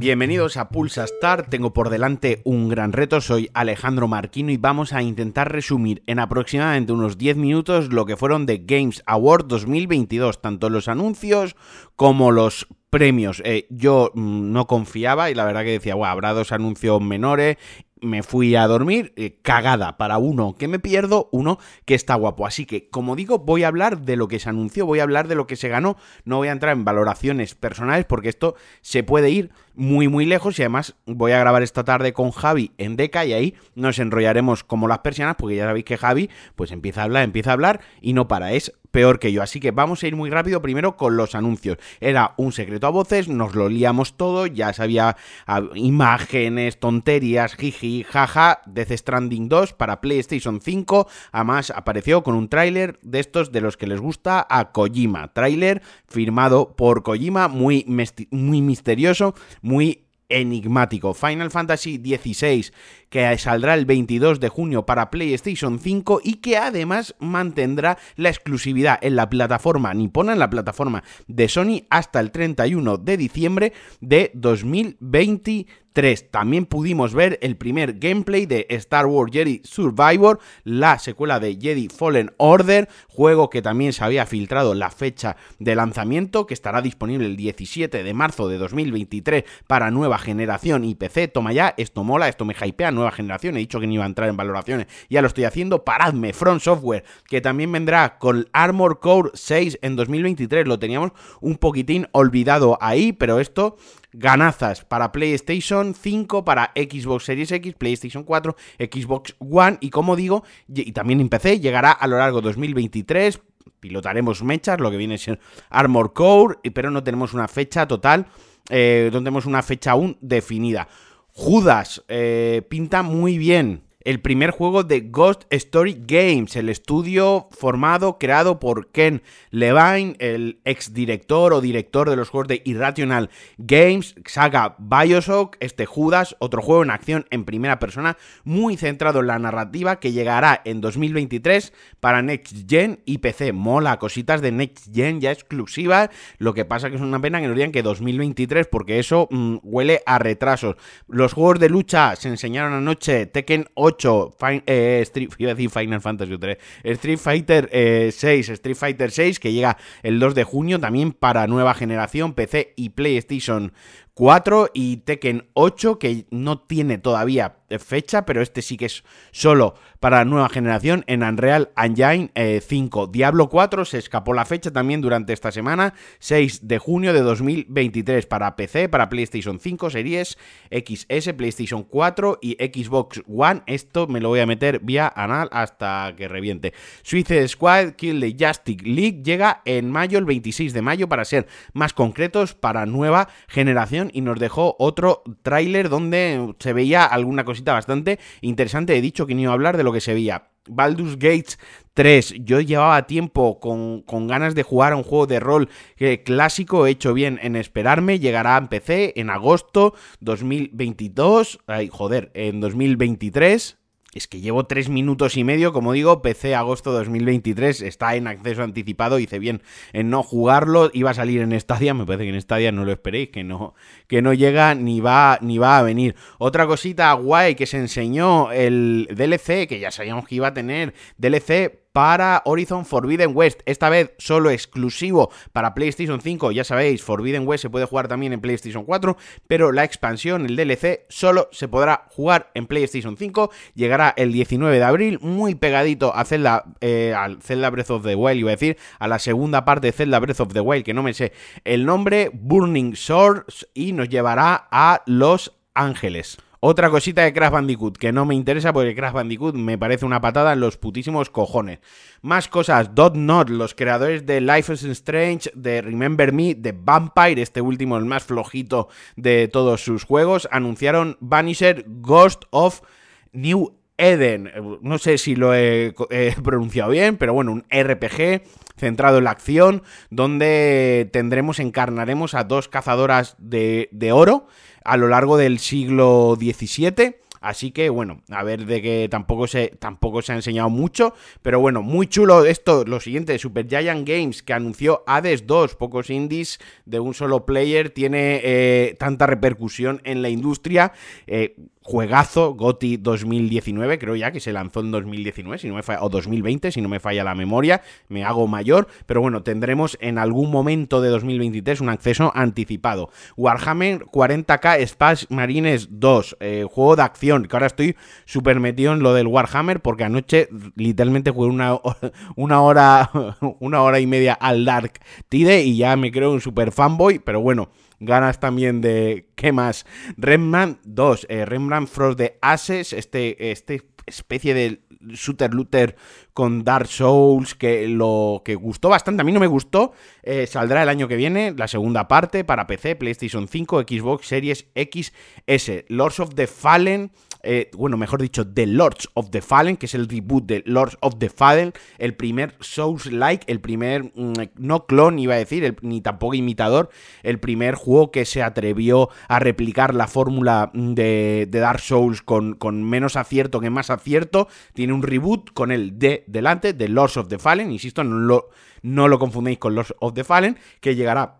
Bienvenidos a Pulsa Star, tengo por delante un gran reto, soy Alejandro Marquino y vamos a intentar resumir en aproximadamente unos 10 minutos lo que fueron de Games Award 2022, tanto los anuncios como los premios. Eh, yo mm, no confiaba y la verdad que decía, bueno, habrá dos anuncios menores me fui a dormir eh, cagada para uno que me pierdo, uno que está guapo. Así que, como digo, voy a hablar de lo que se anunció, voy a hablar de lo que se ganó, no voy a entrar en valoraciones personales porque esto se puede ir muy muy lejos y además voy a grabar esta tarde con Javi en Deca y ahí nos enrollaremos como las persianas porque ya sabéis que Javi pues empieza a hablar, empieza a hablar y no para, es peor que yo. Así que vamos a ir muy rápido primero con los anuncios. Era un secreto a voces, nos lo liamos todo, ya sabía imágenes, tonterías, jiji, jaja, Death Stranding 2 para PlayStation 5. Además apareció con un tráiler de estos de los que les gusta a Kojima. Tráiler firmado por Kojima, muy, muy misterioso, muy enigmático. Final Fantasy XVI que saldrá el 22 de junio para PlayStation 5 y que además mantendrá la exclusividad en la plataforma nipona, en la plataforma de Sony, hasta el 31 de diciembre de 2023. También pudimos ver el primer gameplay de Star Wars Jedi Survivor, la secuela de Jedi Fallen Order, juego que también se había filtrado la fecha de lanzamiento, que estará disponible el 17 de marzo de 2023 para nueva generación y PC. Toma ya, esto mola, esto me hypea, nueva generación. He dicho que no iba a entrar en valoraciones. Ya lo estoy haciendo. Paradme. Front Software, que también vendrá con Armor Core 6 en 2023. Lo teníamos un poquitín olvidado ahí, pero esto ganazas para PlayStation 5, para Xbox Series X, PlayStation 4, Xbox One y como digo, y también en PC, llegará a lo largo de 2023, pilotaremos mechas, lo que viene a ser Armor Core, pero no tenemos una fecha total, eh, no tenemos una fecha aún definida. Judas eh, pinta muy bien el primer juego de Ghost Story Games, el estudio formado, creado por Ken Levine, el ex director o director de los juegos de Irrational Games, saga Bioshock, este Judas, otro juego en acción en primera persona, muy centrado en la narrativa, que llegará en 2023 para Next Gen y PC. Mola, cositas de Next Gen ya exclusivas, lo que pasa que es una pena que nos digan que 2023, porque eso mm, huele a retrasos. Los juegos de lucha se enseñaron anoche, Tekken 8, 8, eh, Street, iba decir Final Fantasy 3, Street Fighter 6, eh, Street Fighter 6, que llega el 2 de junio también para nueva generación, PC y PlayStation 4 y Tekken 8, que no tiene todavía fecha, pero este sí que es solo para nueva generación en Unreal Engine 5. Eh, Diablo 4 se escapó la fecha también durante esta semana, 6 de junio de 2023 para PC, para PlayStation 5, Series XS, PlayStation 4 y Xbox One. Esto me lo voy a meter vía anal hasta que reviente. Suicide Squad Kill the Justice League llega en mayo, el 26 de mayo, para ser más concretos, para nueva generación y nos dejó otro tráiler donde se veía alguna cosita bastante interesante. He dicho que no iba a hablar de lo que se veía. Baldur's Gates 3. Yo llevaba tiempo con, ganas de jugar a un juego de rol que, clásico, he hecho bien en esperarme. Llegará en PC en agosto 2022. Ay, joder, en 2023. Es que llevo tres minutos y medio, como digo, PC agosto 2023, está en acceso anticipado, hice bien en no jugarlo, iba a salir en Stadia, me parece que en Stadia no lo esperéis, que no, que no llega ni va, ni va a venir. Otra cosita guay que se enseñó el DLC, que ya sabíamos que iba a tener, DLC para Horizon Forbidden West. Esta vez solo exclusivo para PlayStation 5. Ya sabéis, Forbidden West se puede jugar también en PlayStation 4, pero la expansión, el DLC, solo se podrá jugar en PlayStation 5. Llegará el 19 de abril, muy pegadito a Zelda, eh, al Zelda Breath of the Wild, iba a decir, a la segunda parte de Zelda Breath of the Wild, que no me sé el nombre, Burning Swords, y nos llevará a Los Ángeles. Otra cosita de Crash Bandicoot que no me interesa porque Crash Bandicoot me parece una patada en los putísimos cojones. Más cosas, Dot Not, los creadores de Life is Strange, de Remember Me, de Vampire, este último el más flojito de todos sus juegos, anunciaron Vanisher Ghost of New Eden. No sé si lo he, pronunciado bien, pero bueno, un RPG centrado en la acción, donde tendremos, encarnaremos a dos cazadoras de, de oro a lo largo del siglo XVII Así que bueno, a ver de que tampoco se, tampoco se ha enseñado mucho. Pero bueno, muy chulo esto, lo siguiente, Super Giant Games, que anunció Hades 2, pocos indies de un solo player, tiene eh, tanta repercusión en la industria. Eh, juegazo, GOTI 2019, creo ya que se lanzó en 2019, si no me falla, o 2020, si no me falla la memoria, me hago mayor, pero bueno, tendremos en algún momento de 2023 un acceso anticipado. Warhammer 40k Space Marines 2, eh, juego de acción, que ahora estoy súper metido en lo del Warhammer, porque anoche literalmente jugué una, una hora, una hora y media al Dark Tide y ya me creo un super fanboy, pero bueno, ganas también de, ¿qué más? Rembrandt 2, eh, Rembrandt Frost de Ashes, este, este especie de shooter looter con Dark Souls que lo que gustó bastante, a mí no me gustó, eh, saldrá el año que viene, la segunda parte para PC, PlayStation 5, Xbox Series XS, Lords of the Fallen eh, bueno, mejor dicho, The Lords of the Fallen, que es el reboot de Lords of the Fallen, el primer Souls-like, el primer, mm, no clon iba a decir, ni tampoco imitador, el primer juego que se atrevió a replicar la fórmula mm, de, Dark Souls con, con, menos acierto que más acierto, tiene un reboot con el D delante, The Lords of the Fallen, insisto, no no lo confundéis con Lords of the Fallen, que llegará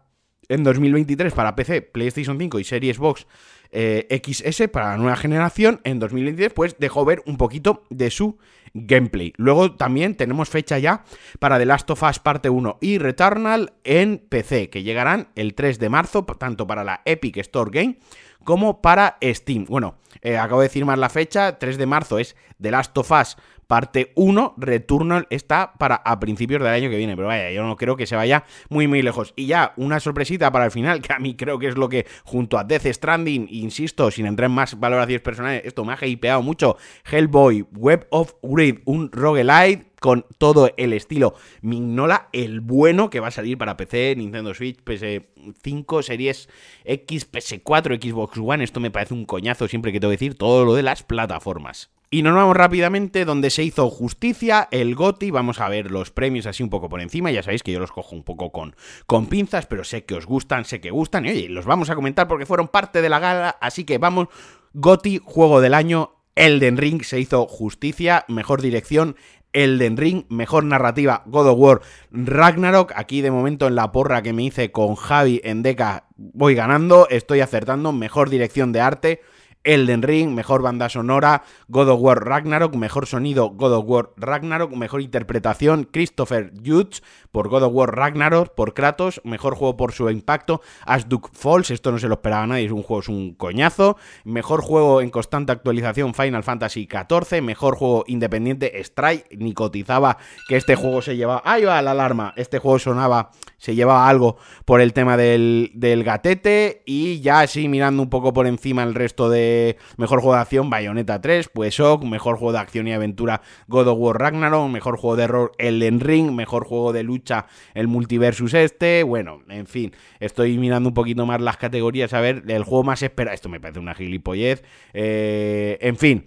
en 2023 para PC, PlayStation 5 y Series Box eh, XS para la nueva generación. En 2023 pues dejó ver un poquito de su gameplay. Luego también tenemos fecha ya para The Last of Us parte 1 y Returnal en PC, que llegarán el 3 de marzo, tanto para la Epic Store Game como para Steam. Bueno, eh, acabo de decir más la fecha, 3 de marzo es The Last of Us parte 1, Returnal está para a principios del año que viene, pero vaya, yo no creo que se vaya muy muy lejos. Y ya, una sorpresita para el final, que a mí creo que es lo que junto a Death Stranding, insisto, sin entrar en más valoraciones personales, esto me ha hypeado mucho, Hellboy, Web of Grid, un roguelite con todo el estilo Mignola, el bueno que va a salir para PC, Nintendo Switch, PS5, Series X, PS4, Xbox One. Esto me parece un coñazo siempre que tengo que decir todo lo de las plataformas. Y nos vamos rápidamente donde se hizo justicia, el GOTI, vamos a ver los premios así un poco por encima, ya sabéis que yo los cojo un poco con, con pinzas, pero sé que os gustan, sé que gustan, y oye, los vamos a comentar porque fueron parte de la gala, así que vamos, GOTI, Juego del Año, Elden Ring, se hizo justicia, mejor dirección, Elden Ring, mejor narrativa God of War Ragnarok. Aquí de momento en la porra que me hice con Javi en Deca voy ganando, estoy acertando, mejor dirección de arte. Elden Ring, mejor banda sonora, God of War Ragnarok, mejor sonido, God of War Ragnarok, mejor interpretación, Christopher Judge por God of War Ragnarok, por Kratos, mejor juego por su impacto, Asduk Falls, esto no se lo esperaba nadie, es un juego, es un coñazo, mejor juego en constante actualización, Final Fantasy XIV, mejor juego independiente, Strike, ni cotizaba que este juego se llevaba, ahí va la alarma, este juego sonaba, se llevaba algo por el tema del, del gatete, y ya así mirando un poco por encima el resto de mejor juego de acción Bayonetta 3, pues mejor juego de acción y aventura God of War Ragnarok, mejor juego de error Elden Ring, mejor juego de lucha el Multiversus este, bueno, en fin, estoy mirando un poquito más las categorías a ver el juego más esperado, esto me parece una gilipollez, eh, en fin,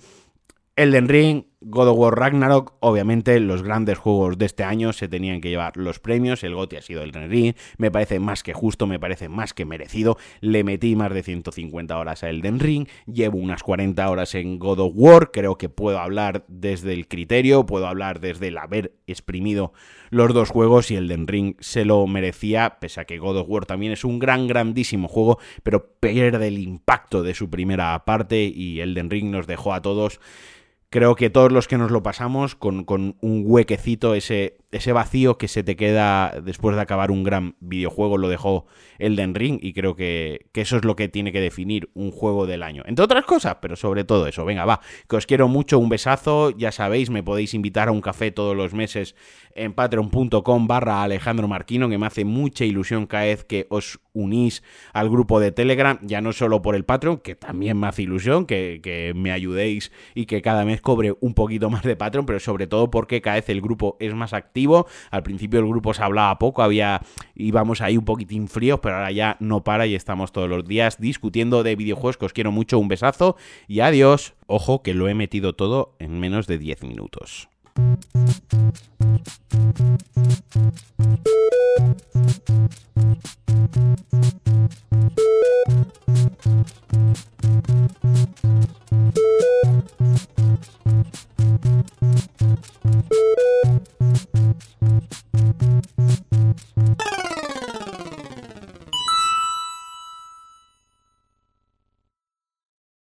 Elden Ring, God of War Ragnarok, obviamente los grandes juegos de este año se tenían que llevar los premios, el GOTY ha sido el Ring, me parece más que justo, me parece más que merecido, le metí más de 150 horas a Elden Ring, llevo unas 40 horas en God of War, creo que puedo hablar desde el criterio, puedo hablar desde el haber exprimido los dos juegos y Elden Ring se lo merecía, pese a que God of War también es un gran, grandísimo juego, pero pierde el impacto de su primera parte y Elden Ring nos dejó a todos creo que todos los que nos lo pasamos con, con un huequecito, ese ese vacío que se te queda después de acabar un gran videojuego lo dejó Elden Ring y creo que, eso es lo que tiene que definir un juego del año. Entre otras cosas, pero sobre todo eso. Venga, va, que os quiero mucho, un besazo, ya sabéis, me podéis invitar a un café todos los meses en patreon.com barra Alejandro Marquino, que me hace mucha ilusión cada vez que os unís al grupo de Telegram, ya no solo por el Patreon, que también me hace ilusión que, que me ayudéis y que cada mes cobre un poquito más de Patreon, pero sobre todo porque cada vez el grupo es más activo al principio el grupo se hablaba poco, había íbamos ahí un poquitín fríos, pero ahora ya no para y estamos todos los días discutiendo de videojuegos que os quiero mucho, un besazo y adiós. Ojo que lo he metido todo en menos de 10 minutos.